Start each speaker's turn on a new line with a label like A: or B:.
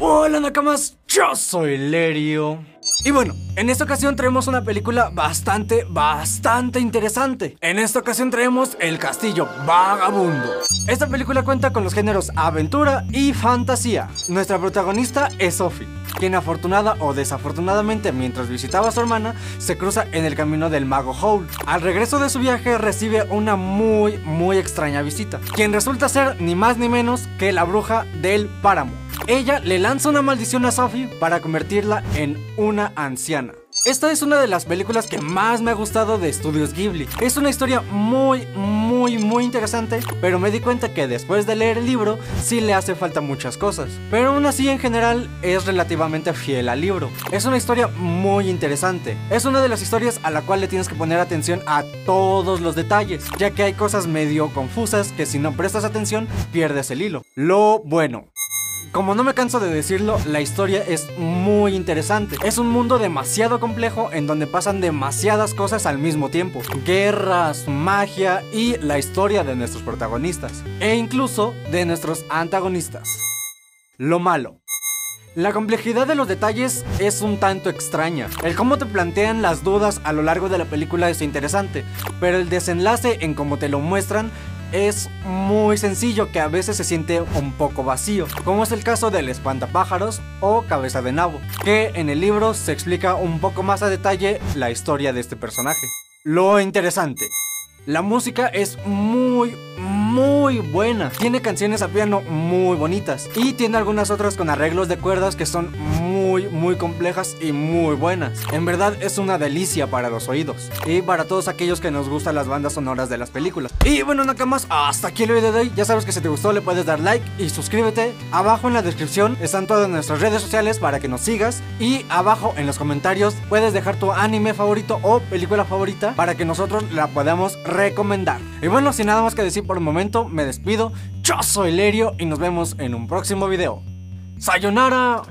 A: Hola Nakamas, yo soy Lerio. Y bueno, en esta ocasión traemos una película bastante, bastante interesante. En esta ocasión traemos El Castillo Vagabundo. Esta película cuenta con los géneros aventura y fantasía. Nuestra protagonista es Sophie, quien afortunada o desafortunadamente mientras visitaba a su hermana, se cruza en el camino del mago Howl. Al regreso de su viaje recibe una muy, muy extraña visita, quien resulta ser ni más ni menos que la bruja del páramo. Ella le lanza una maldición a Sophie para convertirla en una anciana. Esta es una de las películas que más me ha gustado de Estudios Ghibli. Es una historia muy, muy, muy interesante, pero me di cuenta que después de leer el libro sí le hace falta muchas cosas. Pero aún así en general es relativamente fiel al libro. Es una historia muy interesante. Es una de las historias a la cual le tienes que poner atención a todos los detalles, ya que hay cosas medio confusas que si no prestas atención pierdes el hilo. Lo bueno, como no me canso de decirlo, la historia es muy interesante. Es un mundo demasiado complejo en donde pasan demasiadas cosas al mismo tiempo. Guerras, magia y la historia de nuestros protagonistas. E incluso de nuestros antagonistas. Lo malo. La complejidad de los detalles es un tanto extraña. El cómo te plantean las dudas a lo largo de la película es interesante, pero el desenlace en cómo te lo muestran es muy sencillo que a veces se siente un poco vacío, como es el caso del espantapájaros o cabeza de nabo, que en el libro se explica un poco más a detalle la historia de este personaje. Lo interesante. La música es muy, muy buena. Tiene canciones a piano muy bonitas. Y tiene algunas otras con arreglos de cuerdas que son muy, muy complejas y muy buenas. En verdad es una delicia para los oídos. Y para todos aquellos que nos gustan las bandas sonoras de las películas. Y bueno, más hasta aquí el video de hoy. Ya sabes que si te gustó le puedes dar like y suscríbete. Abajo en la descripción están todas nuestras redes sociales para que nos sigas. Y abajo en los comentarios puedes dejar tu anime favorito o película favorita para que nosotros la podamos recomendar. Y bueno, sin nada más que decir por el momento, me despido. Yo soy Lerio y nos vemos en un próximo video. ¡Sayonara!